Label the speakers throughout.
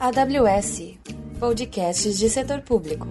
Speaker 1: AWS Podcasts de Setor Público.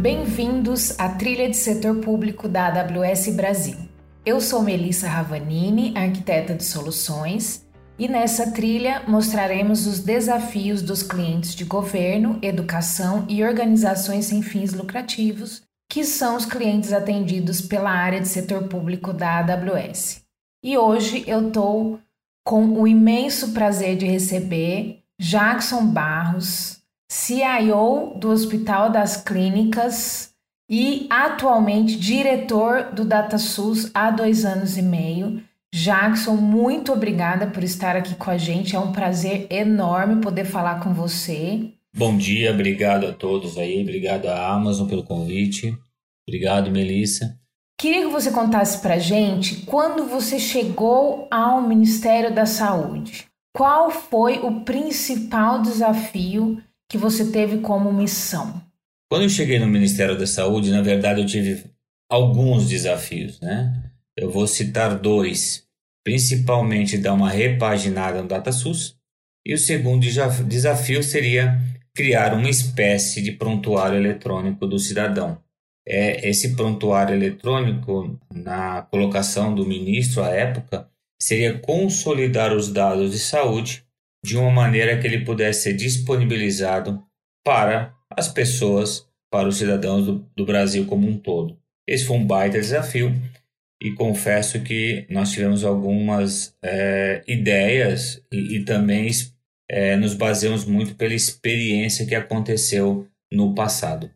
Speaker 2: Bem-vindos à trilha de setor público da AWS Brasil. Eu sou Melissa Ravanini, arquiteta de soluções, e nessa trilha mostraremos os desafios dos clientes de governo, educação e organizações sem fins lucrativos, que são os clientes atendidos pela área de setor público da AWS. E hoje eu estou com o imenso prazer de receber Jackson Barros, CIO do Hospital das Clínicas e atualmente diretor do DataSUS há dois anos e meio. Jackson, muito obrigada por estar aqui com a gente. É um prazer enorme poder falar com você.
Speaker 3: Bom dia, obrigado a todos aí, obrigado à Amazon pelo convite. Obrigado, Melissa.
Speaker 2: Queria que você contasse para gente quando você chegou ao Ministério da Saúde. Qual foi o principal desafio que você teve como missão?
Speaker 3: Quando eu cheguei no Ministério da Saúde, na verdade eu tive alguns desafios, né? Eu vou citar dois, principalmente dar uma repaginada no DataSUS, e o segundo desafio seria criar uma espécie de prontuário eletrônico do cidadão. É, esse prontuário eletrônico, na colocação do ministro à época, seria consolidar os dados de saúde de uma maneira que ele pudesse ser disponibilizado para as pessoas, para os cidadãos do, do Brasil como um todo. Esse foi um baita desafio e confesso que nós tivemos algumas é, ideias e, e também é, nos baseamos muito pela experiência que aconteceu no passado.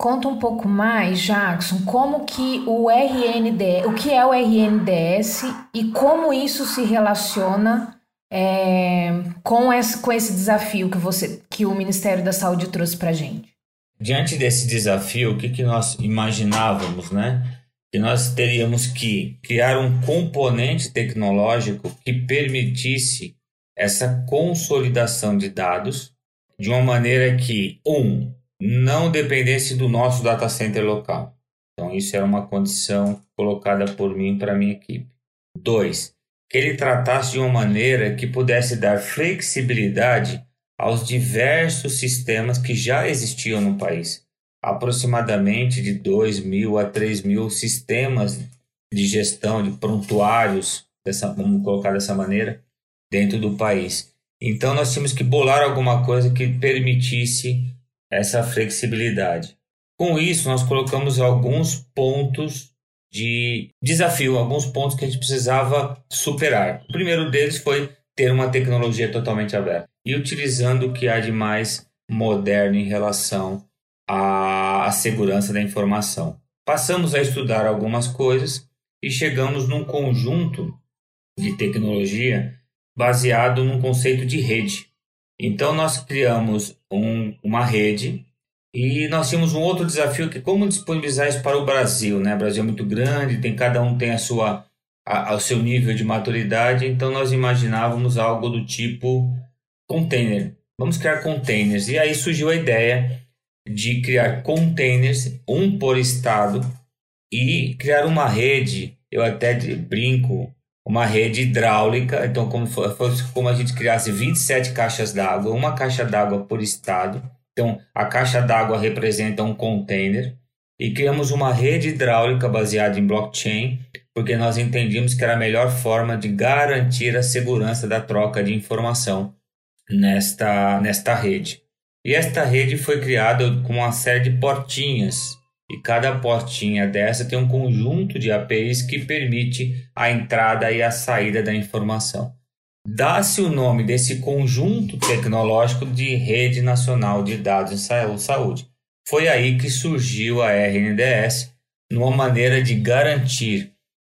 Speaker 2: Conta um pouco mais, Jackson, como que o RND, o que é o RNDS e como isso se relaciona é, com, esse, com esse desafio que, você, que o Ministério da Saúde trouxe para a gente?
Speaker 3: Diante desse desafio, o que, que nós imaginávamos, né? Que nós teríamos que criar um componente tecnológico que permitisse essa consolidação de dados de uma maneira que, um, não dependesse do nosso data center local. Então, isso era uma condição colocada por mim para minha equipe. Dois, que ele tratasse de uma maneira que pudesse dar flexibilidade aos diversos sistemas que já existiam no país. Aproximadamente de 2 mil a 3 mil sistemas de gestão de prontuários, dessa, vamos colocar dessa maneira, dentro do país. Então nós tínhamos que bolar alguma coisa que permitisse essa flexibilidade. Com isso, nós colocamos alguns pontos de desafio, alguns pontos que a gente precisava superar. O primeiro deles foi ter uma tecnologia totalmente aberta e utilizando o que há de mais moderno em relação à, segurança da informação. Passamos a estudar algumas coisas e chegamos num conjunto de tecnologia baseado num conceito de rede. Então nós criamos um, uma rede e nós tínhamos um outro desafio que é como disponibilizar isso para o Brasil, né? O Brasil é muito grande, tem cada um tem a sua a, o seu nível de maturidade, então nós imaginávamos algo do tipo container. Vamos criar containers. E aí surgiu a ideia de criar containers, um por estado, e criar uma rede. Eu até brinco, uma rede hidráulica. Então, como fosse como a gente criasse 27 caixas d'água, uma caixa d'água por estado então, a caixa d'água representa um container e criamos uma rede hidráulica baseada em blockchain, porque nós entendíamos que era a melhor forma de garantir a segurança da troca de informação nesta, nesta rede. E esta rede foi criada com uma série de portinhas, e cada portinha dessa tem um conjunto de APIs que permite a entrada e a saída da informação dá-se o nome desse conjunto tecnológico de Rede Nacional de Dados em Saúde. Foi aí que surgiu a RNDS, numa maneira de garantir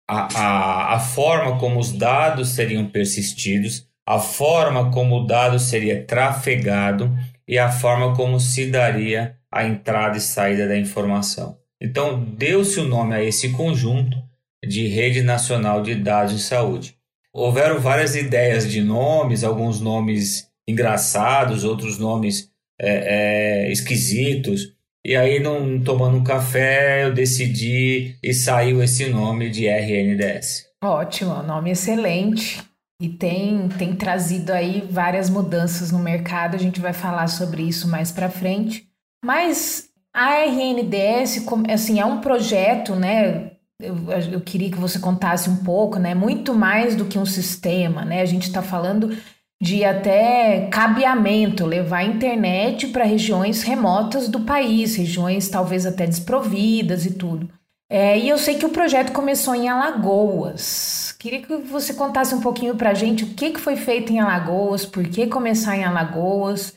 Speaker 3: a, a, a forma como os dados seriam persistidos, a forma como o dado seria trafegado e a forma como se daria a entrada e saída da informação. Então, deu-se o nome a esse conjunto de Rede Nacional de Dados em Saúde houveram várias ideias de nomes, alguns nomes engraçados, outros nomes é, é, esquisitos. E aí, num, tomando um café, eu decidi e saiu esse nome de RNDS.
Speaker 2: Ótimo, nome excelente. E tem, tem trazido aí várias mudanças no mercado, a gente vai falar sobre isso mais para frente. Mas a RNDS, assim, é um projeto, né? Eu, eu queria que você contasse um pouco, né? Muito mais do que um sistema, né? A gente está falando de até cabeamento, levar a internet para regiões remotas do país, regiões talvez até desprovidas e tudo. É, e eu sei que o projeto começou em Alagoas. Queria que você contasse um pouquinho para a gente o que, que foi feito em Alagoas, por que começar em Alagoas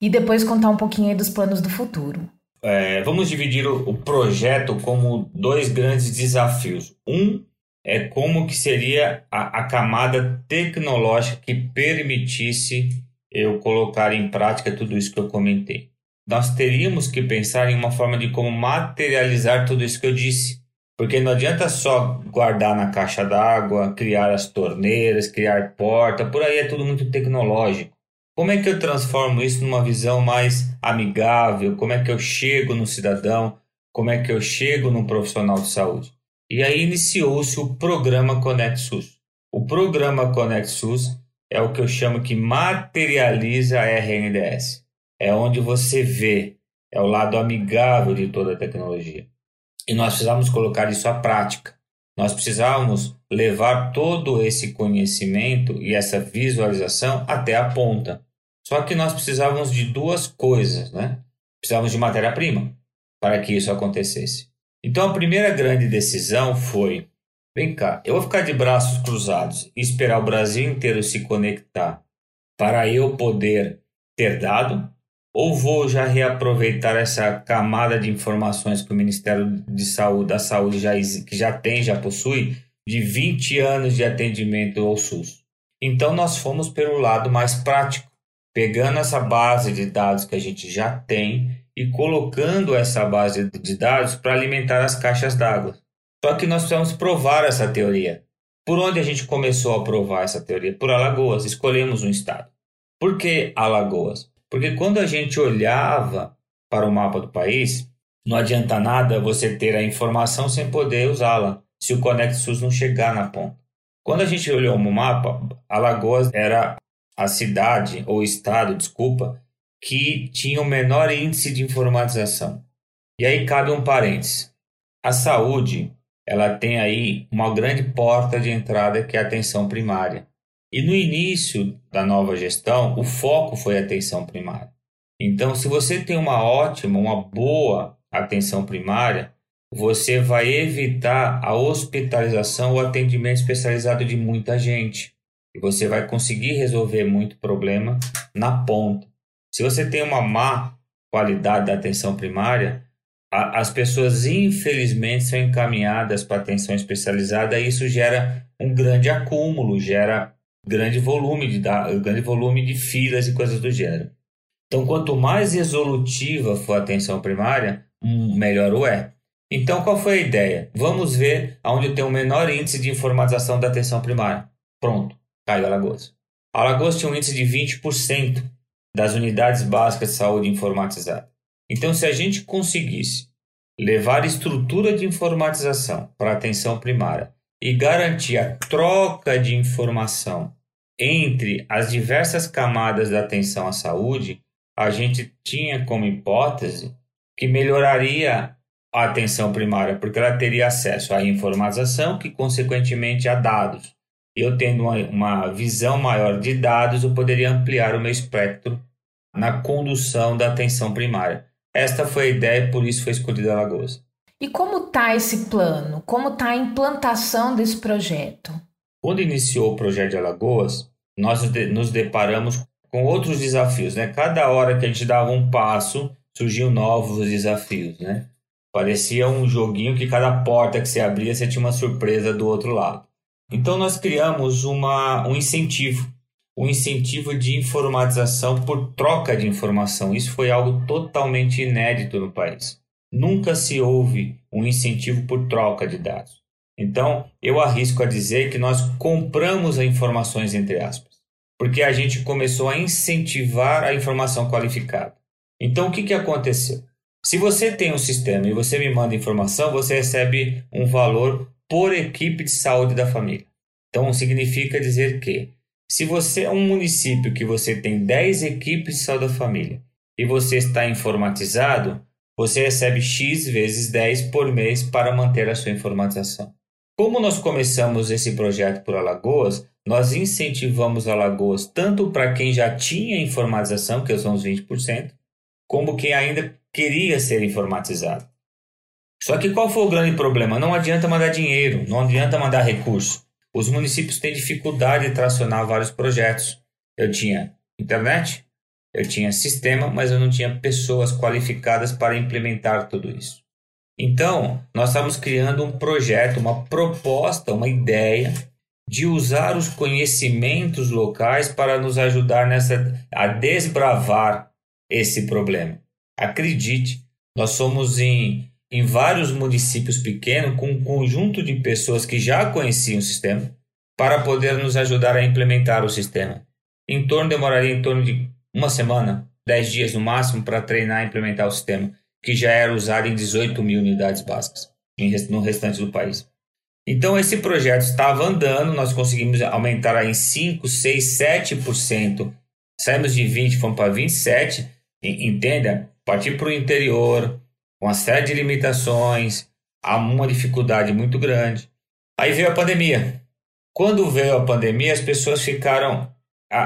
Speaker 2: e depois contar um pouquinho dos planos do futuro.
Speaker 3: É, vamos dividir o, o projeto como dois grandes desafios. Um é como que seria a, a camada tecnológica que permitisse eu colocar em prática tudo isso que eu comentei. Nós teríamos que pensar em uma forma de como materializar tudo isso que eu disse. Porque não adianta só guardar na caixa d'água, criar as torneiras, criar porta, por aí é tudo muito tecnológico. Como é que eu transformo isso numa visão mais amigável? Como é que eu chego no cidadão? Como é que eu chego no profissional de saúde? E aí iniciou-se o programa Conect SUS. O programa Conect SUS é o que eu chamo que materializa a RNDS. É onde você vê, é o lado amigável de toda a tecnologia. E nós precisamos colocar isso à prática. Nós precisamos levar todo esse conhecimento e essa visualização até a ponta. Só que nós precisávamos de duas coisas, né? Precisávamos de matéria-prima para que isso acontecesse. Então a primeira grande decisão foi: vem cá, eu vou ficar de braços cruzados e esperar o Brasil inteiro se conectar para eu poder ter dado? Ou vou já reaproveitar essa camada de informações que o Ministério de Saúde, da Saúde já, que já tem, já possui, de 20 anos de atendimento ao SUS? Então nós fomos pelo lado mais prático, pegando essa base de dados que a gente já tem e colocando essa base de dados para alimentar as caixas d'água. Só que nós precisamos provar essa teoria. Por onde a gente começou a provar essa teoria? Por Alagoas. Escolhemos um estado. Por que Alagoas? Porque quando a gente olhava para o mapa do país, não adianta nada você ter a informação sem poder usá-la, se o Conect SUS não chegar na ponta. Quando a gente olhou no mapa, Alagoas era a cidade, ou estado, desculpa, que tinham menor índice de informatização. E aí cabe um parênteses. A saúde, ela tem aí uma grande porta de entrada que é a atenção primária. E no início da nova gestão, o foco foi a atenção primária. Então, se você tem uma ótima, uma boa atenção primária, você vai evitar a hospitalização ou atendimento especializado de muita gente. E você vai conseguir resolver muito problema na ponta. Se você tem uma má qualidade da atenção primária, a, as pessoas infelizmente são encaminhadas para atenção especializada e isso gera um grande acúmulo, gera grande volume de grande volume de filas e coisas do gênero. Então, quanto mais resolutiva for a atenção primária, melhor o é. Então, qual foi a ideia? Vamos ver aonde tem o menor índice de informatização da atenção primária. Pronto, caiu Alagoas. Alagoas tinha um índice de 20% das unidades básicas de saúde informatizada. Então, se a gente conseguisse levar estrutura de informatização para atenção primária e garantir a troca de informação entre as diversas camadas da atenção à saúde, a gente tinha como hipótese que melhoraria a atenção primária, porque ela teria acesso à informatização, que consequentemente a dados, eu tendo uma, uma visão maior de dados, eu poderia ampliar o meu espectro na condução da atenção primária. Esta foi a ideia e por isso foi escolhida Alagoas.
Speaker 2: E como está esse plano? Como está a implantação desse projeto?
Speaker 3: Quando iniciou o projeto de Alagoas, nós nos deparamos com outros desafios. Né? Cada hora que a gente dava um passo, surgiam novos desafios. Né? Parecia um joguinho que cada porta que você abria, você tinha uma surpresa do outro lado. Então nós criamos uma, um incentivo, um incentivo de informatização por troca de informação. Isso foi algo totalmente inédito no país. Nunca se houve um incentivo por troca de dados. Então, eu arrisco a dizer que nós compramos as informações, entre aspas, porque a gente começou a incentivar a informação qualificada. Então, o que, que aconteceu? Se você tem um sistema e você me manda informação, você recebe um valor por equipe de saúde da família. Então significa dizer que se você é um município que você tem 10 equipes de saúde da família e você está informatizado, você recebe X vezes 10 por mês para manter a sua informatização. Como nós começamos esse projeto por Alagoas, nós incentivamos Alagoas tanto para quem já tinha informatização, que são os 20%, como quem ainda queria ser informatizado. Só que qual foi o grande problema? Não adianta mandar dinheiro, não adianta mandar recurso. Os municípios têm dificuldade de tracionar vários projetos. Eu tinha internet, eu tinha sistema, mas eu não tinha pessoas qualificadas para implementar tudo isso. Então, nós estamos criando um projeto, uma proposta, uma ideia de usar os conhecimentos locais para nos ajudar nessa a desbravar esse problema. Acredite, nós somos em, em vários municípios pequenos com um conjunto de pessoas que já conheciam o sistema para poder nos ajudar a implementar o sistema. Em torno demoraria em torno de uma semana, dez dias no máximo para treinar e implementar o sistema, que já era usado em 18 mil unidades básicas no restante do país. Então esse projeto estava andando, nós conseguimos aumentar em 5, 6, 7%. Saímos de 20, fomos para 27. Entenda, partir para o interior, uma série de limitações, há uma dificuldade muito grande. Aí veio a pandemia. Quando veio a pandemia, as pessoas ficaram.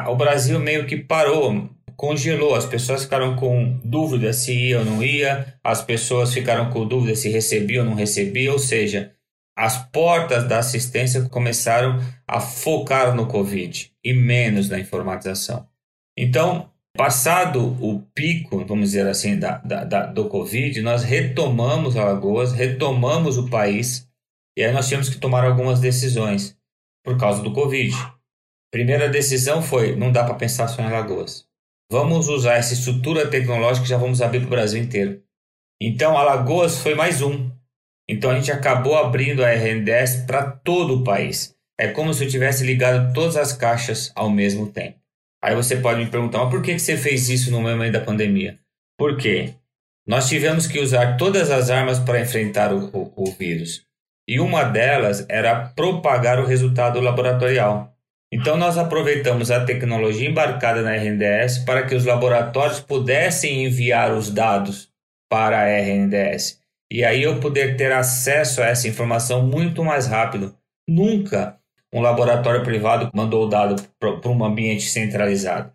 Speaker 3: O Brasil meio que parou, congelou. As pessoas ficaram com dúvida se ia ou não ia, as pessoas ficaram com dúvida se recebia ou não recebia, ou seja, as portas da assistência começaram a focar no Covid e menos na informatização. Então, Passado o pico, vamos dizer assim, da, da, da, do Covid, nós retomamos Alagoas, retomamos o país, e aí nós tínhamos que tomar algumas decisões por causa do Covid. Primeira decisão foi: não dá para pensar só em Alagoas. Vamos usar essa estrutura tecnológica que já vamos abrir para o Brasil inteiro. Então, Alagoas foi mais um. Então, a gente acabou abrindo a RNDS para todo o país. É como se eu tivesse ligado todas as caixas ao mesmo tempo. Aí você pode me perguntar, mas por que você fez isso no momento da pandemia? Por quê? Nós tivemos que usar todas as armas para enfrentar o, o, o vírus. E uma delas era propagar o resultado laboratorial. Então, nós aproveitamos a tecnologia embarcada na RNDS para que os laboratórios pudessem enviar os dados para a RNDS. E aí eu poder ter acesso a essa informação muito mais rápido. Nunca um laboratório privado mandou o dado para um ambiente centralizado.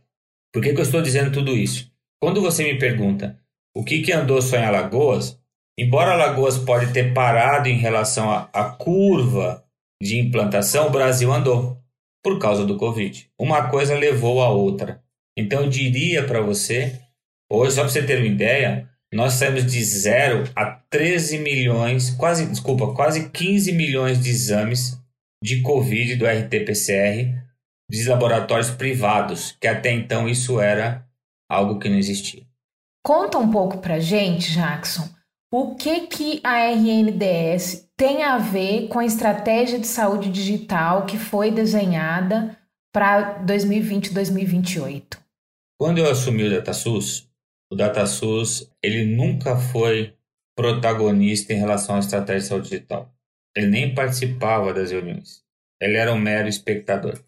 Speaker 3: Por que, que eu estou dizendo tudo isso? Quando você me pergunta o que, que andou só em Alagoas, embora Alagoas pode ter parado em relação à curva de implantação, o Brasil andou por causa do Covid. Uma coisa levou a outra. Então eu diria para você, hoje, só para você ter uma ideia, nós saímos de 0 a 13 milhões, quase, desculpa, quase 15 milhões de exames de Covid do RT-PCR de laboratórios privados, que até então isso era algo que não existia.
Speaker 2: Conta um pouco para gente, Jackson, o que que a RNDS tem a ver com a estratégia de saúde digital que foi desenhada para 2020-2028?
Speaker 3: Quando eu assumi o DataSUS, o DataSUS ele nunca foi protagonista em relação à estratégia de saúde digital. Ele nem participava das reuniões. Ele era um mero espectador.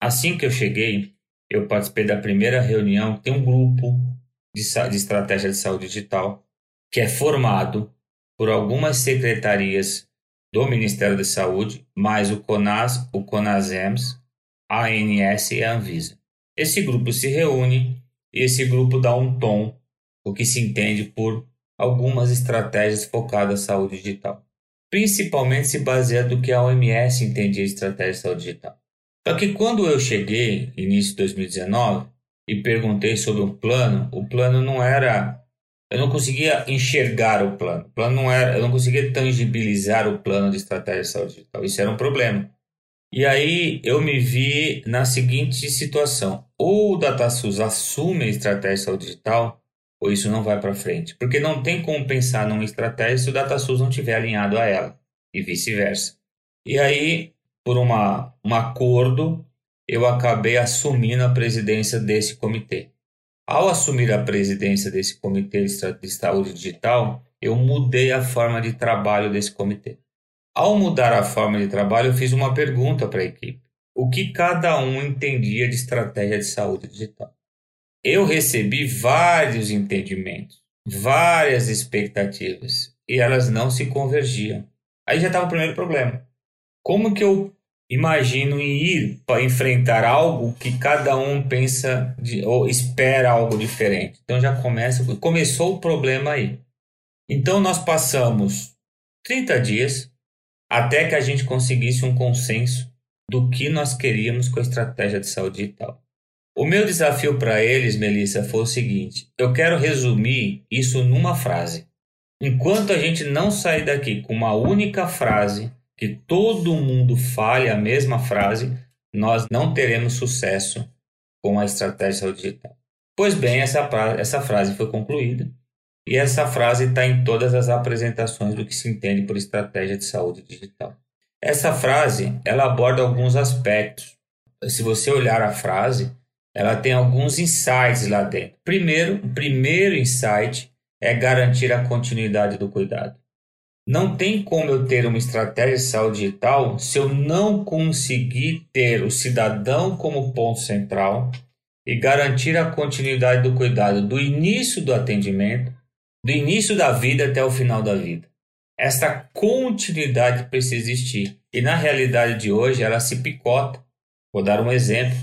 Speaker 3: Assim que eu cheguei, eu participei da primeira reunião. Tem um grupo de, de estratégia de saúde digital que é formado por algumas secretarias do Ministério da Saúde, mais o CONAS, o CONASEMS, a ANS e a Anvisa. Esse grupo se reúne e esse grupo dá um tom, o que se entende por algumas estratégias focadas na saúde digital principalmente se baseando no que a OMS entendia de estratégia de saúde digital. Só que quando eu cheguei, início de 2019, e perguntei sobre um plano, o plano não era. Eu não conseguia enxergar o plano. O plano não era. Eu não conseguia tangibilizar o plano de estratégia de saúde digital. Isso era um problema. E aí eu me vi na seguinte situação: ou o DataSUS assume a estratégia de saúde digital, ou isso não vai para frente. Porque não tem como pensar numa estratégia se o DataSUS não estiver alinhado a ela, e vice-versa. E aí, por uma, um acordo, eu acabei assumindo a presidência desse comitê. Ao assumir a presidência desse Comitê de Saúde Digital, eu mudei a forma de trabalho desse comitê. Ao mudar a forma de trabalho, eu fiz uma pergunta para a equipe: o que cada um entendia de estratégia de saúde digital? Eu recebi vários entendimentos, várias expectativas, e elas não se convergiam. Aí já estava o primeiro problema. Como que eu imagino ir para enfrentar algo que cada um pensa de, ou espera algo diferente? Então já começa, começou o problema aí. Então nós passamos 30 dias até que a gente conseguisse um consenso do que nós queríamos com a estratégia de saúde digital. O meu desafio para eles, Melissa, foi o seguinte: eu quero resumir isso numa frase. Enquanto a gente não sair daqui com uma única frase, que todo mundo fale a mesma frase, nós não teremos sucesso com a estratégia digital. Pois bem, essa, essa frase foi concluída e essa frase está em todas as apresentações do que se entende por estratégia de saúde digital. Essa frase ela aborda alguns aspectos. Se você olhar a frase, ela tem alguns insights lá dentro. Primeiro, o primeiro insight é garantir a continuidade do cuidado. Não tem como eu ter uma estratégia de saúde digital se eu não conseguir ter o cidadão como ponto central e garantir a continuidade do cuidado do início do atendimento do início da vida até o final da vida. Esta continuidade precisa existir. E na realidade de hoje ela se picota. Vou dar um exemplo.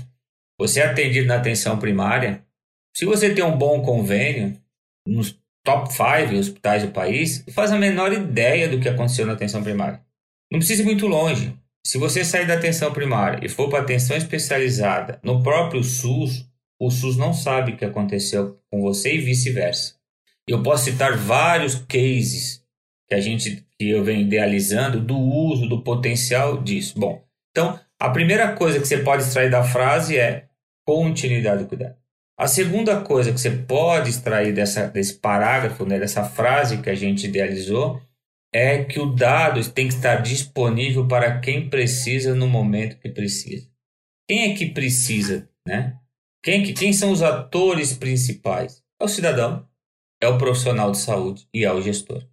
Speaker 3: Você é atendido na atenção primária. Se você tem um bom convênio, nos top 5 hospitais do país, faz a menor ideia do que aconteceu na atenção primária. Não precisa ir muito longe. Se você sair da atenção primária e for para atenção especializada no próprio SUS, o SUS não sabe o que aconteceu com você e vice-versa. Eu posso citar vários cases que a gente que eu venho idealizando do uso do potencial disso. Bom, então a primeira coisa que você pode extrair da frase é continuidade do cuidado. A segunda coisa que você pode extrair dessa, desse parágrafo, né, dessa frase que a gente idealizou, é que o dado tem que estar disponível para quem precisa no momento que precisa. Quem é que precisa, né? Quem, quem são os atores principais? É o cidadão, é o profissional de saúde e é o gestor.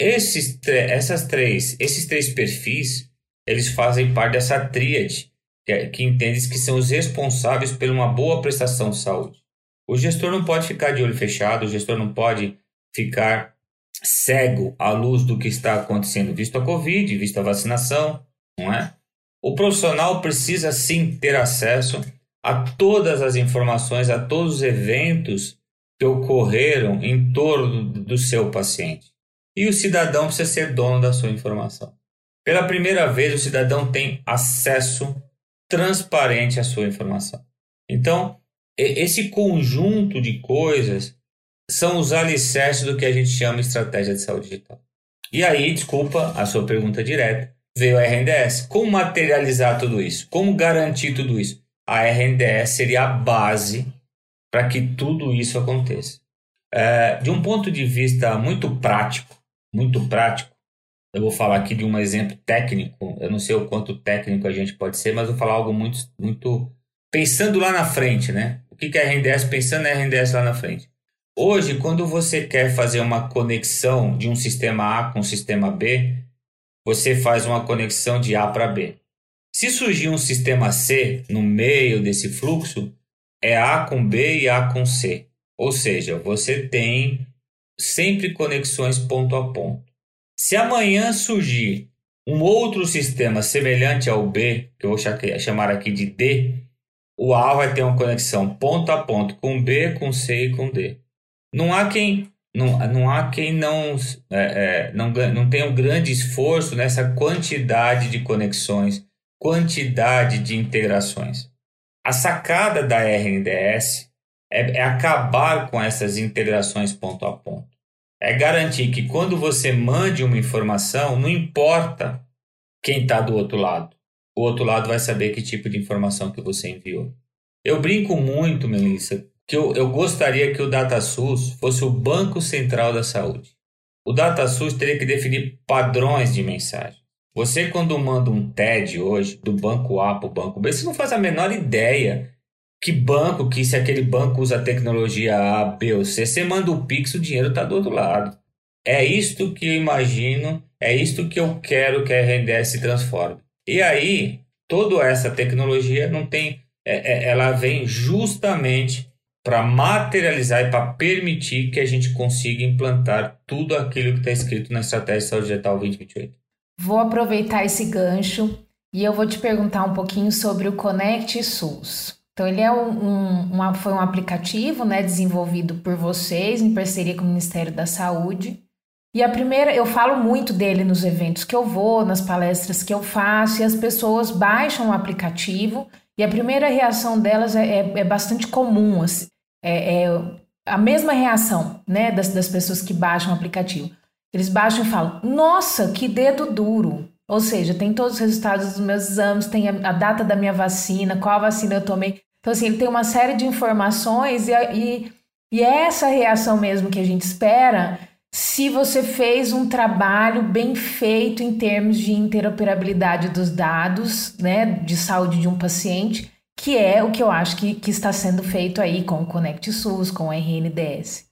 Speaker 3: Esses, essas três, esses três perfis, eles fazem parte dessa tríade que, é, que entende que são os responsáveis por uma boa prestação de saúde. O gestor não pode ficar de olho fechado, o gestor não pode ficar cego à luz do que está acontecendo, visto a Covid, visto a vacinação, não é? O profissional precisa sim ter acesso a todas as informações, a todos os eventos que ocorreram em torno do seu paciente. E o cidadão precisa ser dono da sua informação. Pela primeira vez, o cidadão tem acesso transparente à sua informação. Então, esse conjunto de coisas são os alicerces do que a gente chama estratégia de saúde digital. E aí, desculpa a sua pergunta direta, veio a RNDS. Como materializar tudo isso? Como garantir tudo isso? A RNDS seria a base para que tudo isso aconteça. É, de um ponto de vista muito prático, muito prático, eu vou falar aqui de um exemplo técnico. Eu não sei o quanto técnico a gente pode ser, mas vou falar algo muito, muito pensando lá na frente, né? O que é RNDS? Pensando na RNDS lá na frente. Hoje, quando você quer fazer uma conexão de um sistema A com o sistema B, você faz uma conexão de A para B. Se surgir um sistema C no meio desse fluxo, é A com B e A com C. Ou seja, você tem sempre conexões ponto a ponto. Se amanhã surgir um outro sistema semelhante ao B, que eu vou chamar aqui de D, o A vai ter uma conexão ponto a ponto com B, com C e com D. Não há quem não, não há quem não, é, é, não, não tenha um grande esforço nessa quantidade de conexões, quantidade de integrações. A sacada da RNDS é, é acabar com essas integrações ponto a ponto. É garantir que quando você mande uma informação, não importa quem está do outro lado. O outro lado vai saber que tipo de informação que você enviou. Eu brinco muito, Melissa, que eu, eu gostaria que o DataSUS fosse o Banco Central da Saúde. O DataSUS teria que definir padrões de mensagem. Você, quando manda um TED hoje, do banco A para o banco B, você não faz a menor ideia que banco, que se aquele banco usa tecnologia A, B ou C, você manda o Pix, o dinheiro está do outro lado. É isto que eu imagino, é isto que eu quero que a RNDS se transforme. E aí, toda essa tecnologia não tem, é, é, ela vem justamente para materializar e para permitir que a gente consiga implantar tudo aquilo que está escrito na Estratégia de Saúde Digital 2028.
Speaker 2: Vou aproveitar esse gancho e eu vou te perguntar um pouquinho sobre o Connect SUS. Então, ele é um, um, foi um aplicativo né, desenvolvido por vocês em parceria com o Ministério da Saúde. E a primeira, eu falo muito dele nos eventos que eu vou, nas palestras que eu faço, e as pessoas baixam o aplicativo, e a primeira reação delas é, é, é bastante comum, assim, é, é, a mesma reação né, das, das pessoas que baixam o aplicativo. Eles baixam e falam: Nossa, que dedo duro! Ou seja, tem todos os resultados dos meus exames, tem a, a data da minha vacina, qual vacina eu tomei. Então, assim, ele tem uma série de informações e, e, e é essa reação mesmo que a gente espera se você fez um trabalho bem feito em termos de interoperabilidade dos dados, né, de saúde de um paciente, que é o que eu acho que, que está sendo feito aí com o Connect SUS, com o RNDS.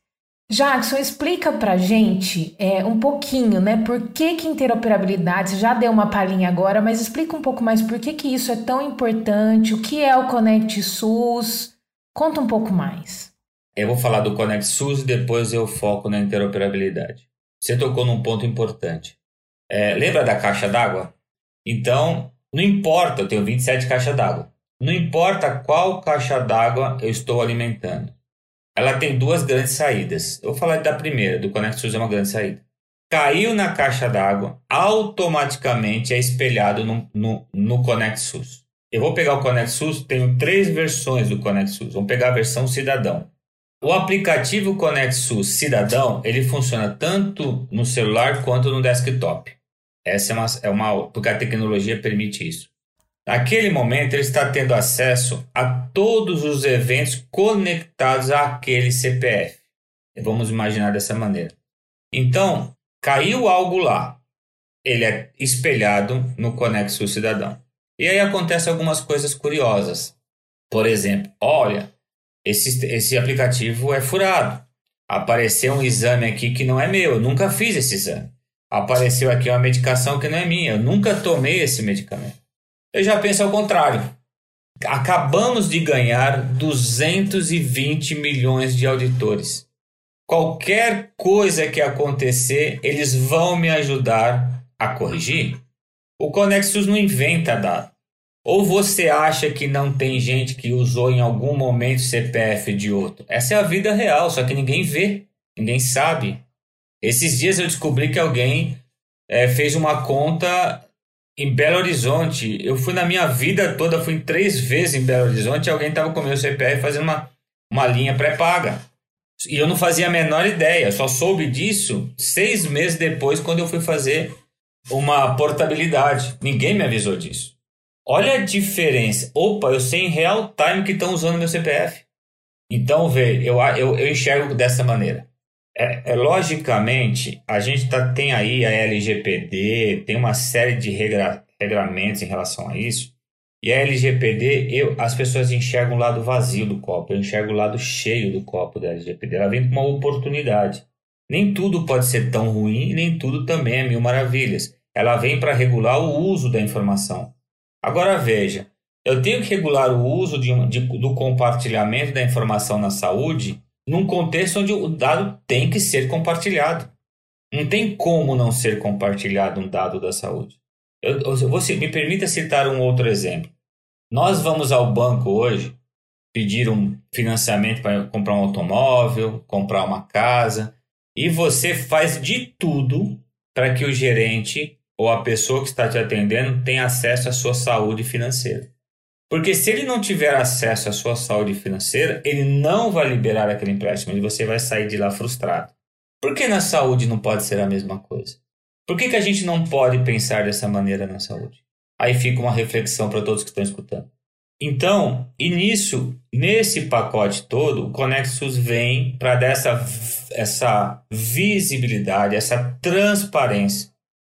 Speaker 2: Jackson, explica pra gente é, um pouquinho, né? Por que, que interoperabilidade, você já deu uma palhinha agora, mas explica um pouco mais por que, que isso é tão importante, o que é o Connect SUS, conta um pouco mais.
Speaker 3: Eu vou falar do Connect SUS e depois eu foco na interoperabilidade. Você tocou num ponto importante. É, lembra da caixa d'água? Então, não importa, eu tenho 27 caixas d'água. Não importa qual caixa d'água eu estou alimentando ela tem duas grandes saídas. Eu vou falar da primeira, do Connect é uma grande saída. Caiu na caixa d'água, automaticamente é espelhado no, no, no Connect SUS. Eu vou pegar o Connect SUS, tenho três versões do Connect SUS. Vamos pegar a versão cidadão. O aplicativo Connect SUS Cidadão, ele funciona tanto no celular quanto no desktop. Essa é uma, é uma porque a tecnologia permite isso. Naquele momento, ele está tendo acesso a todos os eventos conectados àquele CPF. Vamos imaginar dessa maneira. Então, caiu algo lá. Ele é espelhado no Conexo Cidadão. E aí acontecem algumas coisas curiosas. Por exemplo, olha, esse, esse aplicativo é furado. Apareceu um exame aqui que não é meu, eu nunca fiz esse exame. Apareceu aqui uma medicação que não é minha, eu nunca tomei esse medicamento. Eu já penso ao contrário. Acabamos de ganhar 220 milhões de auditores. Qualquer coisa que acontecer, eles vão me ajudar a corrigir. O Conexus não inventa dado. Ou você acha que não tem gente que usou em algum momento CPF de outro? Essa é a vida real, só que ninguém vê, ninguém sabe. Esses dias eu descobri que alguém é, fez uma conta em Belo Horizonte. Eu fui na minha vida toda, fui três vezes em Belo Horizonte alguém estava com meu CPF fazendo uma, uma linha pré-paga. E eu não fazia a menor ideia, só soube disso seis meses depois, quando eu fui fazer uma portabilidade. Ninguém me avisou disso. Olha a diferença. Opa, eu sei em real time que estão usando meu CPF. Então, vê, eu, eu, eu enxergo dessa maneira. É, é, logicamente, a gente tá, tem aí a LGPD, tem uma série de regra, regramentos em relação a isso. E a LGPD, as pessoas enxergam o lado vazio do copo, eu enxergo o lado cheio do copo da LGPD. Ela vem com uma oportunidade. Nem tudo pode ser tão ruim, nem tudo também é mil maravilhas. Ela vem para regular o uso da informação. Agora veja, eu tenho que regular o uso de, de, do compartilhamento da informação na saúde num contexto onde o dado tem que ser compartilhado. Não tem como não ser compartilhado um dado da saúde. Eu, eu, você me permita citar um outro exemplo. Nós vamos ao banco hoje pedir um financiamento para comprar um automóvel, comprar uma casa, e você faz de tudo para que o gerente ou a pessoa que está te atendendo tenha acesso à sua saúde financeira. Porque se ele não tiver acesso à sua saúde financeira, ele não vai liberar aquele empréstimo e você vai sair de lá frustrado. Por que na saúde não pode ser a mesma coisa? Por que, que a gente não pode pensar dessa maneira na saúde? Aí fica uma reflexão para todos que estão escutando. Então, nisso, nesse pacote todo, o Conexus vem para dar essa, essa visibilidade, essa transparência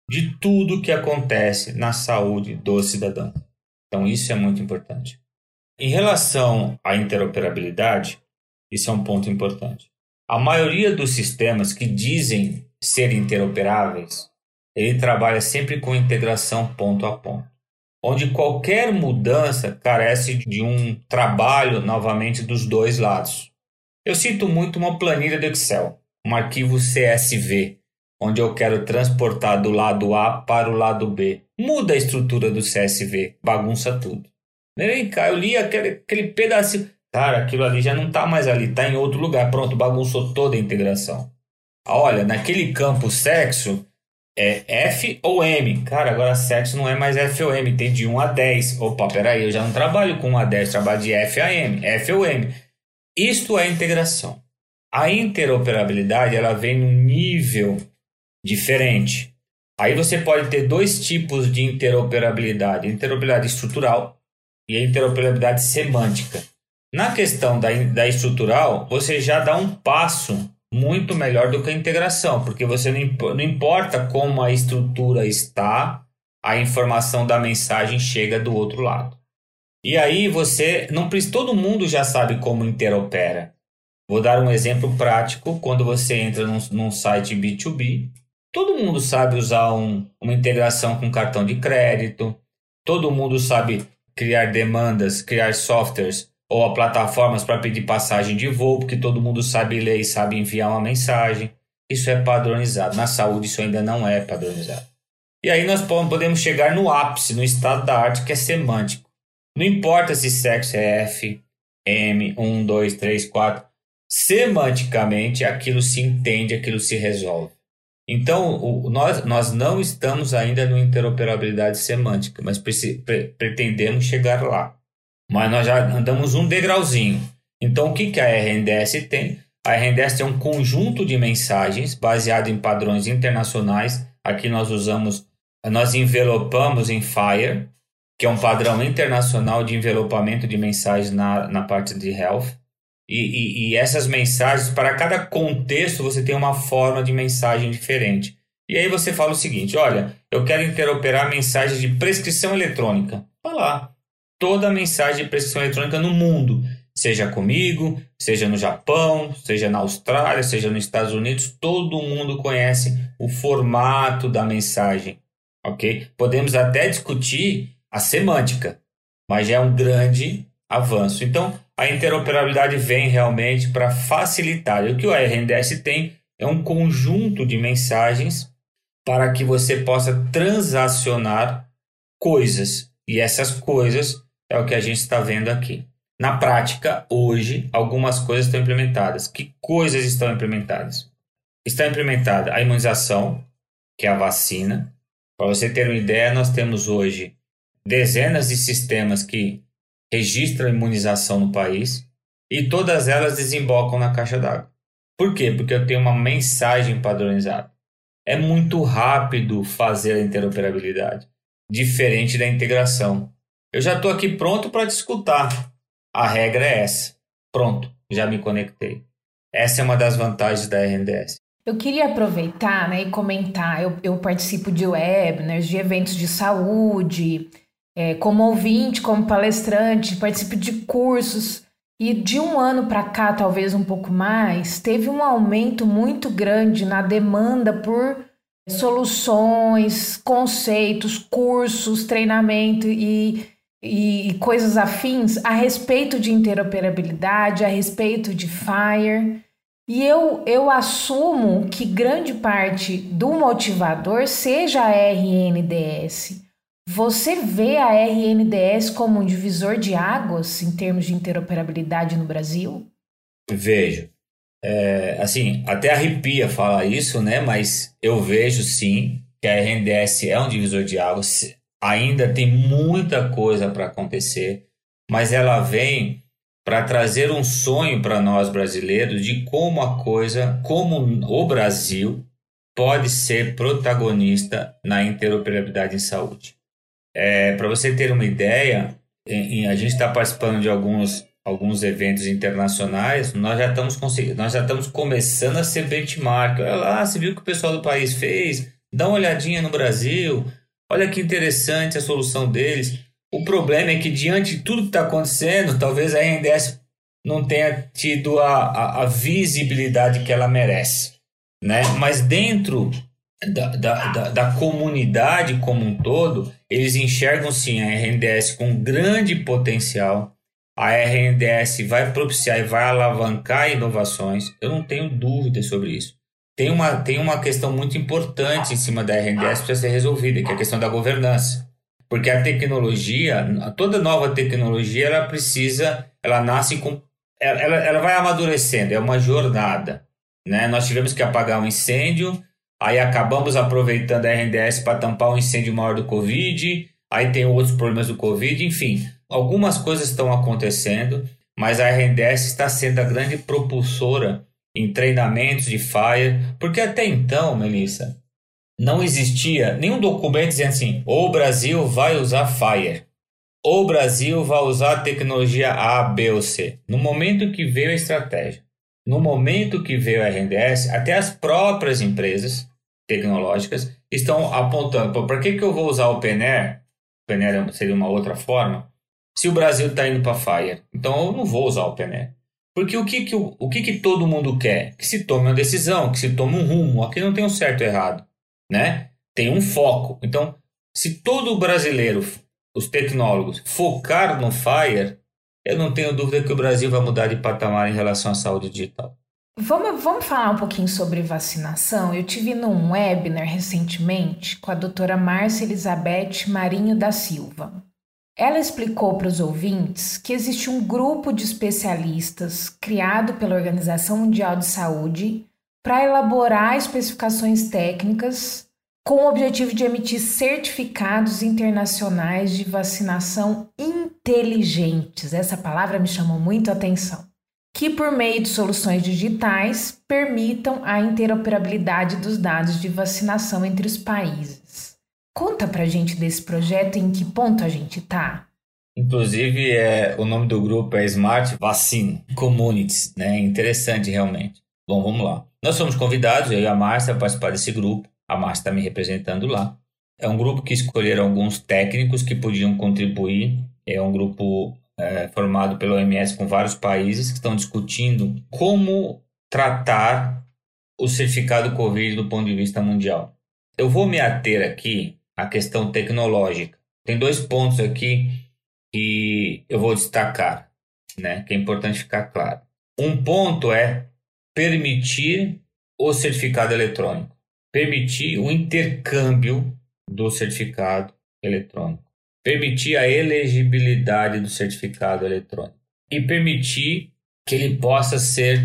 Speaker 3: de tudo que acontece na saúde do cidadão. Então, isso é muito importante. Em relação à interoperabilidade, isso é um ponto importante. A maioria dos sistemas que dizem ser interoperáveis, ele trabalha sempre com integração ponto a ponto, onde qualquer mudança carece de um trabalho novamente dos dois lados. Eu cito muito uma planilha do Excel, um arquivo CSV, onde eu quero transportar do lado A para o lado B. Muda a estrutura do CSV, bagunça tudo. Vem cá, eu li aquele, aquele pedacinho. Cara, aquilo ali já não está mais ali, está em outro lugar. Pronto, bagunçou toda a integração. Olha, naquele campo sexo é F ou M. Cara, agora sexo não é mais F ou M, tem de 1 a 10. Opa, peraí, eu já não trabalho com 1 a 10, trabalho de F a M, F ou M. Isto é integração. A interoperabilidade ela vem num nível diferente. Aí você pode ter dois tipos de interoperabilidade: interoperabilidade estrutural e interoperabilidade semântica. Na questão da, da estrutural, você já dá um passo muito melhor do que a integração, porque você não, não importa como a estrutura está, a informação da mensagem chega do outro lado. E aí você não todo mundo já sabe como interopera. Vou dar um exemplo prático. Quando você entra num, num site B2B, todo mundo sabe usar um, uma integração com cartão de crédito, todo mundo sabe criar demandas, criar softwares ou plataformas para pedir passagem de voo, porque todo mundo sabe ler e sabe enviar uma mensagem. Isso é padronizado. Na saúde, isso ainda não é padronizado. E aí nós podemos chegar no ápice, no estado da arte, que é semântico. Não importa se sexo é F, M, 1, 2, 3, 4. Semanticamente, aquilo se entende, aquilo se resolve. Então, o, nós, nós não estamos ainda no interoperabilidade semântica, mas pre pretendemos chegar lá. Mas nós já andamos um degrauzinho. Então, o que, que a RNDS tem? A RNDS tem um conjunto de mensagens baseado em padrões internacionais. Aqui nós usamos, nós envelopamos em FHIR, que é um padrão internacional de envelopamento de mensagens na, na parte de health. E, e, e, essas mensagens, para cada contexto, você tem uma forma de mensagem diferente. E aí você fala o seguinte: olha, eu quero interoperar mensagens de prescrição eletrônica. Vai lá. Toda mensagem de prescrição eletrônica no mundo, seja comigo, seja no Japão, seja na Austrália, seja nos Estados Unidos, todo mundo conhece o formato da mensagem. Ok? Podemos até discutir a semântica, mas já é um grande avanço. Então, a interoperabilidade vem realmente para facilitar. E o que o RNDS tem é um conjunto de mensagens para que você possa transacionar coisas. E essas coisas é o que a gente está vendo aqui. Na prática, hoje, algumas coisas estão implementadas. Que coisas estão implementadas? Está implementada a imunização, que é a vacina. Para você ter uma ideia, nós temos hoje dezenas de sistemas que registram a imunização no país e todas elas desembocam na caixa d'água. Por quê? Porque eu tenho uma mensagem padronizada. É muito rápido fazer a interoperabilidade, diferente da integração. Eu já estou aqui pronto para te escutar. A regra é essa. Pronto, já me conectei. Essa é uma das vantagens da RNDS.
Speaker 2: Eu queria aproveitar né, e comentar. Eu, eu participo de webinars, de eventos de saúde, é, como ouvinte, como palestrante, participo de cursos. E de um ano para cá, talvez um pouco mais, teve um aumento muito grande na demanda por soluções, conceitos, cursos, treinamento e, e coisas afins a respeito de interoperabilidade, a respeito de FIRE. E eu, eu assumo que grande parte do motivador seja a RNDS. Você vê a RNDS como um divisor de águas em termos de interoperabilidade no Brasil?
Speaker 3: Vejo. É, assim, até arrepia falar isso, né? Mas eu vejo sim que a RNDS é um divisor de águas. Ainda tem muita coisa para acontecer, mas ela vem para trazer um sonho para nós brasileiros de como a coisa, como o Brasil pode ser protagonista na interoperabilidade em saúde. É, Para você ter uma ideia, em, em, a gente está participando de alguns, alguns eventos internacionais, nós já, estamos nós já estamos começando a ser benchmark. Olha lá, você viu o que o pessoal do país fez? Dá uma olhadinha no Brasil, olha que interessante a solução deles. O problema é que, diante de tudo que está acontecendo, talvez a RNDS não tenha tido a, a, a, visibilidade que ela merece. Né? Mas dentro da, da, da, da comunidade como um todo, eles enxergam sim a RNDS com grande potencial. A RNDS vai propiciar e vai alavancar inovações. Eu não tenho dúvida sobre isso. Tem uma, tem uma questão muito importante em cima da RNDS para ser resolvida, que é a questão da governança. Porque a tecnologia, toda nova tecnologia, ela precisa, ela nasce com. Ela, ela vai amadurecendo, é uma jornada. Né? Nós tivemos que apagar um incêndio, aí acabamos aproveitando a RNDS para tampar um incêndio maior do Covid, aí tem outros problemas do Covid, enfim, algumas coisas estão acontecendo, mas a RNDS está sendo a grande propulsora em treinamentos de FIRE, porque até então, Melissa, não existia nenhum documento dizendo assim: o Brasil vai usar Fire, o Brasil vai usar a tecnologia A, B ou C. No momento que veio a estratégia, no momento que veio a RNDS, até as próprias empresas tecnológicas estão apontando: para que, que eu vou usar o PNR? O PNR seria uma outra forma. Se o Brasil está indo para Fire, então eu não vou usar o PNR. Porque o que, que, o, o que, que todo mundo quer? Que se tome uma decisão, que se tome um rumo. Aqui não tem um certo e errado né? Tem um foco. Então, se todo brasileiro, os tecnólogos, focar no FIRE, eu não tenho dúvida que o Brasil vai mudar de patamar em relação à saúde digital.
Speaker 2: Vamos, vamos falar um pouquinho sobre vacinação. Eu tive num webinar recentemente com a doutora Márcia Elizabeth Marinho da Silva. Ela explicou para os ouvintes que existe um grupo de especialistas criado pela Organização Mundial de Saúde para elaborar especificações técnicas com o objetivo de emitir certificados internacionais de vacinação inteligentes. Essa palavra me chamou muito a atenção. Que, por meio de soluções digitais, permitam a interoperabilidade dos dados de vacinação entre os países. Conta pra gente desse projeto e em que ponto a gente tá.
Speaker 3: Inclusive, é, o nome do grupo é Smart Vaccine Communities, né? Interessante realmente. Bom, vamos lá. Nós fomos convidados, eu e a Márcia, a participar desse grupo. A Márcia está me representando lá. É um grupo que escolheram alguns técnicos que podiam contribuir. É um grupo é, formado pela OMS com vários países que estão discutindo como tratar o certificado Covid do ponto de vista mundial. Eu vou me ater aqui à questão tecnológica. Tem dois pontos aqui que eu vou destacar, né, que é importante ficar claro. Um ponto é permitir o certificado eletrônico, permitir o intercâmbio do certificado eletrônico, permitir a elegibilidade do certificado eletrônico e permitir que ele possa ser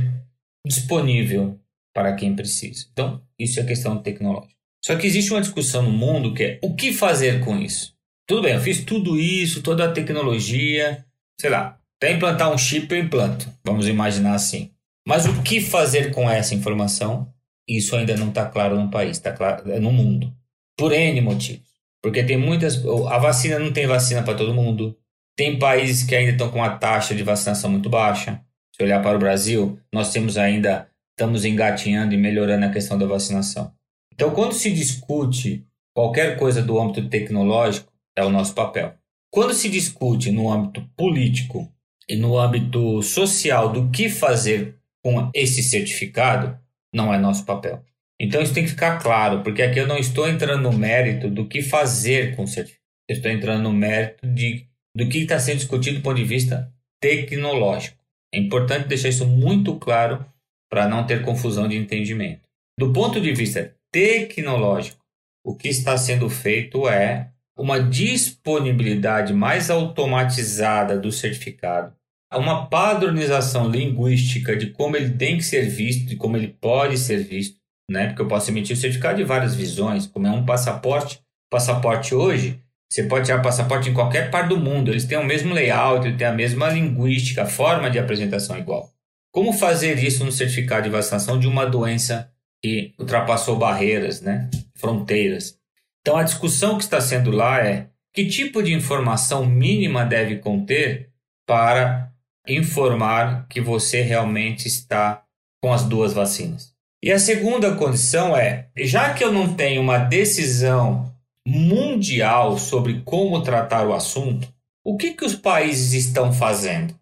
Speaker 3: disponível para quem precisa. Então, isso é questão tecnológica. Só que existe uma discussão no mundo que é o que fazer com isso? Tudo bem, eu fiz tudo isso, toda a tecnologia, sei lá, até implantar um chip eu implanto, vamos imaginar assim. Mas o que fazer com essa informação? Isso ainda não está claro no país, está claro no mundo. Por N motivos. Porque tem muitas. A vacina não tem vacina para todo mundo. Tem países que ainda estão com uma taxa de vacinação muito baixa. Se olhar para o Brasil, nós temos ainda. Estamos engatinhando e melhorando a questão da vacinação. Então, quando se discute qualquer coisa do âmbito tecnológico, é o nosso papel. Quando se discute no âmbito político e no âmbito social do que fazer com esse certificado, não é nosso papel. Então isso tem que ficar claro, porque aqui eu não estou entrando no mérito do que fazer com o certificado. Eu estou entrando no mérito de, do que está sendo discutido do ponto de vista tecnológico. É importante deixar isso muito claro para não ter confusão de entendimento. Do ponto de vista tecnológico, o que está sendo feito é uma disponibilidade mais automatizada do certificado uma padronização linguística de como ele tem que ser visto, de como ele pode ser visto, né? Porque eu posso emitir o certificado de várias visões, como é um passaporte. Passaporte hoje, você pode tirar passaporte em qualquer parte do mundo, eles têm o mesmo layout, eles têm a mesma linguística, a forma de apresentação igual. Como fazer isso no certificado de vacinação de uma doença que ultrapassou barreiras, né? Fronteiras. Então a discussão que está sendo lá é que tipo de informação mínima deve conter para informar que você realmente está com as duas vacinas. E a segunda condição é, já que eu não tenho uma decisão mundial sobre como tratar o assunto, o que, que os países estão fazendo?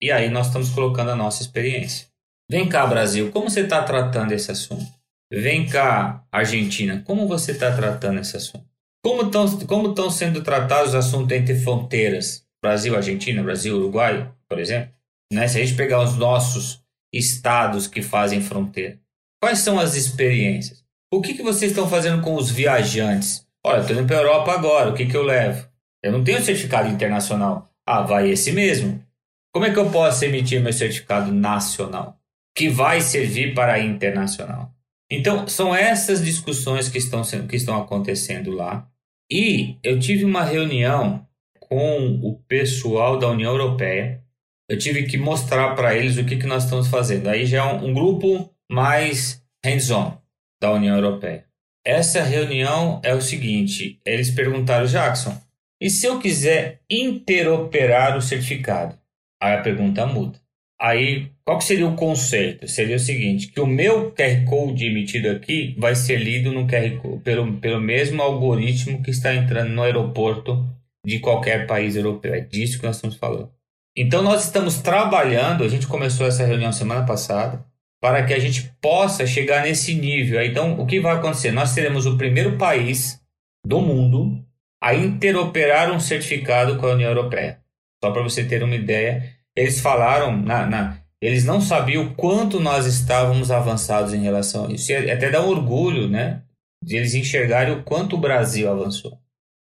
Speaker 3: E aí nós estamos colocando a nossa experiência. Vem cá, Brasil, como você está tratando esse assunto? Vem cá, Argentina, como você está tratando esse assunto? Como estão como sendo tratados os assuntos entre fronteiras? Brasil, Argentina, Brasil, Uruguai, por exemplo? Né? Se a gente pegar os nossos estados que fazem fronteira, quais são as experiências? O que, que vocês estão fazendo com os viajantes? Olha, estou indo para a Europa agora, o que, que eu levo? Eu não tenho certificado internacional. Ah, vai esse mesmo. Como é que eu posso emitir meu certificado nacional? Que vai servir para internacional. Então, são essas discussões que estão, sendo, que estão acontecendo lá. E eu tive uma reunião com o pessoal da União Europeia. Eu tive que mostrar para eles o que, que nós estamos fazendo. Aí já é um, um grupo mais hands-on da União Europeia. Essa reunião é o seguinte: eles perguntaram, Jackson, e se eu quiser interoperar o certificado? Aí a pergunta muda. Aí, qual seria o conceito? Seria o seguinte, que o meu QR Code emitido aqui vai ser lido no QR Code, pelo, pelo mesmo algoritmo que está entrando no aeroporto de qualquer país europeu. É disso que nós estamos falando. Então, nós estamos trabalhando, a gente começou essa reunião semana passada, para que a gente possa chegar nesse nível. Então, o que vai acontecer? Nós seremos o primeiro país do mundo a interoperar um certificado com a União Europeia. Só para você ter uma ideia eles falaram, na, na, eles não sabiam o quanto nós estávamos avançados em relação a isso. E até dá um orgulho, né? De eles enxergarem o quanto o Brasil avançou.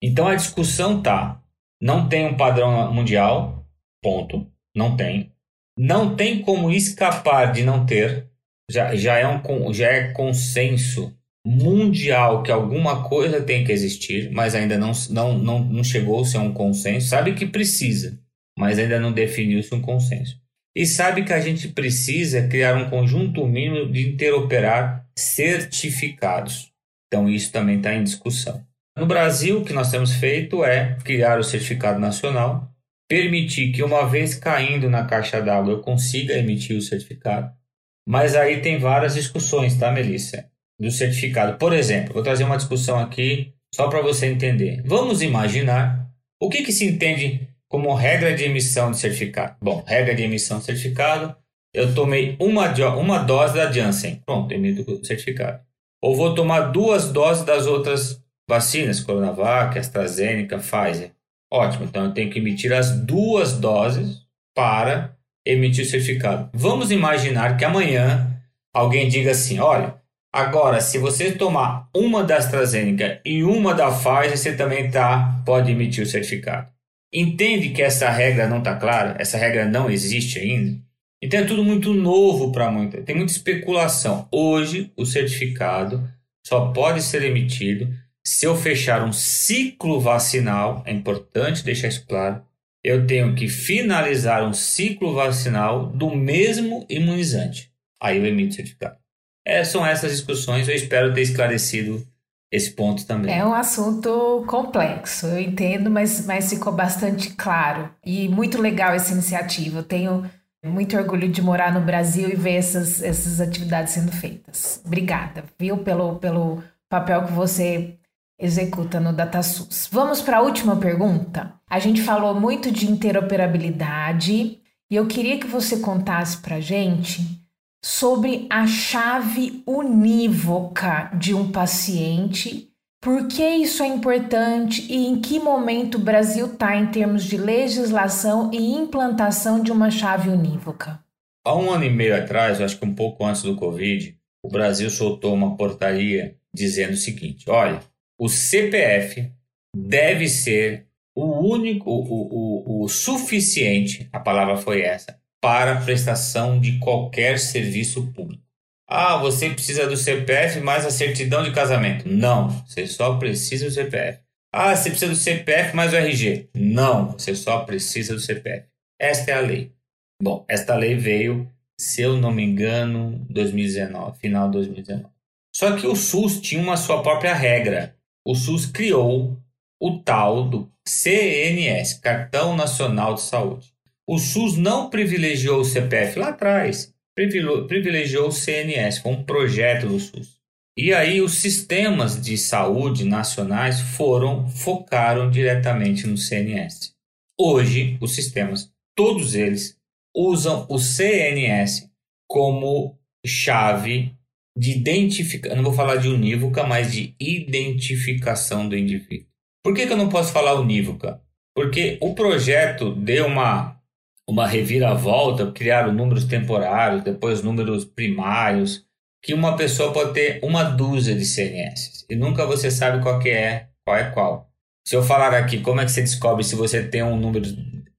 Speaker 3: Então a discussão tá. Não tem um padrão mundial, ponto. Não tem. Não tem como escapar de não ter. Já, já, é, um, já é consenso mundial que alguma coisa tem que existir, mas ainda não, não, não, não chegou-se a um consenso. Sabe que precisa mas ainda não definiu-se um consenso. E sabe que a gente precisa criar um conjunto mínimo de interoperar certificados. Então, isso também está em discussão. No Brasil, o que nós temos feito é criar o certificado nacional, permitir que, uma vez caindo na caixa d'água, eu consiga emitir o certificado. Mas aí tem várias discussões, tá, Melissa? Do certificado. Por exemplo, vou trazer uma discussão aqui só para você entender. Vamos imaginar o que, que se entende como regra de emissão de certificado. Bom, regra de emissão de certificado, eu tomei uma, uma dose da Janssen, pronto, emito o certificado. Ou vou tomar duas doses das outras vacinas, Coronavac, AstraZeneca, Pfizer. Ótimo, então eu tenho que emitir as duas doses para emitir o certificado. Vamos imaginar que amanhã alguém diga assim: olha, agora se você tomar uma da AstraZeneca e uma da Pfizer, você também tá, pode emitir o certificado. Entende que essa regra não está clara? Essa regra não existe ainda? Então é tudo muito novo para muita. Tem muita especulação. Hoje, o certificado só pode ser emitido se eu fechar um ciclo vacinal. É importante deixar isso claro. Eu tenho que finalizar um ciclo vacinal do mesmo imunizante. Aí eu emito certificado. É, são essas discussões. Eu espero ter esclarecido esse ponto também.
Speaker 2: É um assunto complexo, eu entendo, mas, mas ficou bastante claro. E muito legal essa iniciativa. Eu tenho muito orgulho de morar no Brasil e ver essas, essas atividades sendo feitas. Obrigada, viu, pelo, pelo papel que você executa no DataSUS. Vamos para a última pergunta? A gente falou muito de interoperabilidade e eu queria que você contasse para gente sobre a chave unívoca de um paciente. Por que isso é importante e em que momento o Brasil está em termos de legislação e implantação de uma chave unívoca?
Speaker 3: Há um ano e meio atrás, acho que um pouco antes do Covid, o Brasil soltou uma portaria dizendo o seguinte: olha, o CPF deve ser o único, o, o, o suficiente, a palavra foi essa, para prestação de qualquer serviço público. Ah, você precisa do CPF mais a certidão de casamento. Não, você só precisa do CPF. Ah, você precisa do CPF mais o RG. Não, você só precisa do CPF. Esta é a lei. Bom, esta lei veio, se eu não me engano, 2019, final de 2019. Só que o SUS tinha uma sua própria regra. O SUS criou o tal do CNS, Cartão Nacional de Saúde. O SUS não privilegiou o CPF lá atrás, privilegiou o CNS, foi um projeto do SUS. E aí os sistemas de saúde nacionais foram focaram diretamente no CNS. Hoje, os sistemas, todos eles usam o CNS como chave de identificação, não vou falar de unívoca, mas de identificação do indivíduo. Por que, que eu não posso falar unívoca? Porque o projeto deu uma, uma reviravolta, criaram números temporários, depois números primários, que uma pessoa pode ter uma dúzia de CNS e nunca você sabe qual que é, qual é qual. Se eu falar aqui como é que você descobre se você tem um número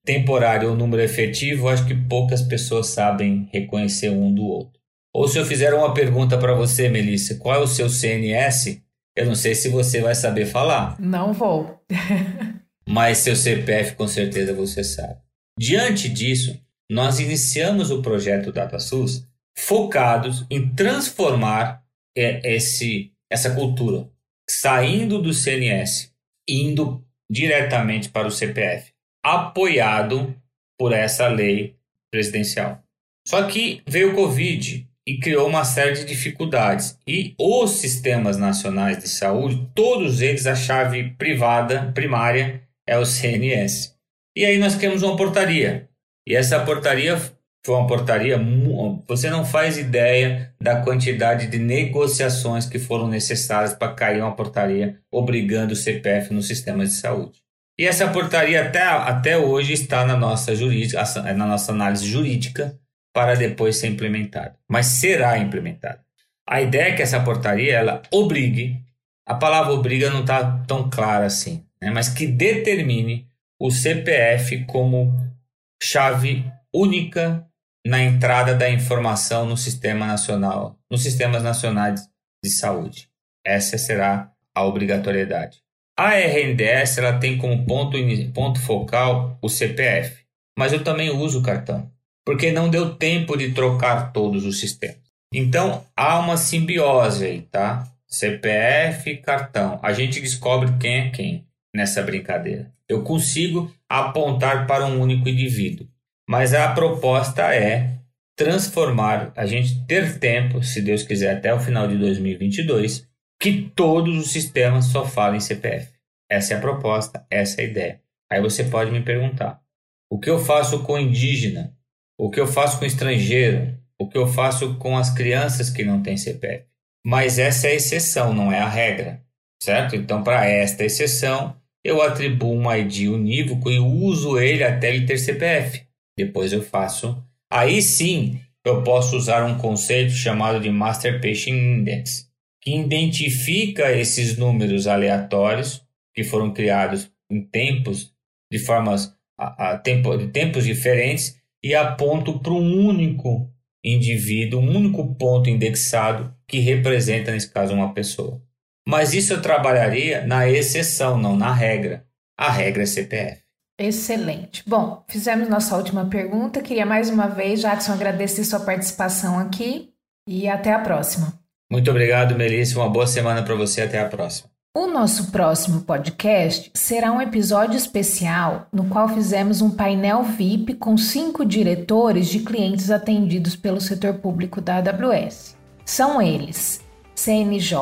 Speaker 3: temporário ou um número efetivo, acho que poucas pessoas sabem reconhecer um do outro. Ou se eu fizer uma pergunta para você, Melissa, qual é o seu CNS? Eu não sei se você vai saber falar.
Speaker 2: Não vou.
Speaker 3: mas seu CPF com certeza você sabe. Diante disso, nós iniciamos o projeto DataSUS focados em transformar é, esse, essa cultura, saindo do CNS, indo diretamente para o CPF, apoiado por essa lei presidencial. Só que veio o Covid e criou uma série de dificuldades. E os sistemas nacionais de saúde, todos eles, a chave privada, primária, é o CNS. E aí nós criamos uma portaria. E essa portaria foi uma portaria. Você não faz ideia da quantidade de negociações que foram necessárias para cair uma portaria obrigando o CPF nos sistemas de saúde. E essa portaria até, até hoje está na nossa, jurídica, na nossa análise jurídica para depois ser implementada. Mas será implementada. A ideia é que essa portaria ela obrigue, a palavra obriga não está tão clara assim, né? mas que determine o CPF como chave única na entrada da informação no sistema nacional, nos sistemas nacionais de saúde. Essa será a obrigatoriedade. A RNDS ela tem como ponto, ponto focal o CPF, mas eu também uso o cartão, porque não deu tempo de trocar todos os sistemas. Então há uma simbiose aí, tá? CPF, cartão. A gente descobre quem é quem nessa brincadeira. Eu consigo apontar para um único indivíduo. Mas a proposta é transformar, a gente ter tempo, se Deus quiser, até o final de 2022, que todos os sistemas só falem CPF. Essa é a proposta, essa é a ideia. Aí você pode me perguntar: o que eu faço com indígena? O que eu faço com o estrangeiro? O que eu faço com as crianças que não têm CPF? Mas essa é a exceção, não é a regra, certo? Então, para esta exceção, eu atribuo um ID unívoco e uso ele até ele ter CPF. Depois eu faço. Aí sim eu posso usar um conceito chamado de Master Patient Index, que identifica esses números aleatórios que foram criados em tempos de formas a, a tempo, de tempos diferentes e aponto para um único indivíduo, um único ponto indexado que representa nesse caso uma pessoa. Mas isso eu trabalharia na exceção, não na regra. A regra é CPF.
Speaker 2: Excelente. Bom, fizemos nossa última pergunta. Queria mais uma vez, Jadson, agradecer sua participação aqui e até a próxima.
Speaker 3: Muito obrigado, Melissa. Uma boa semana para você. Até a próxima.
Speaker 2: O nosso próximo podcast será um episódio especial no qual fizemos um painel VIP com cinco diretores de clientes atendidos pelo setor público da AWS. São eles: CNJ,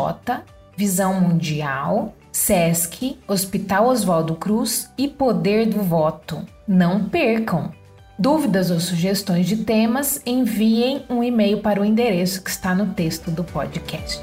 Speaker 2: Visão Mundial, SESC, Hospital Oswaldo Cruz e Poder do Voto. Não percam! Dúvidas ou sugestões de temas, enviem um e-mail para o endereço que está no texto do podcast.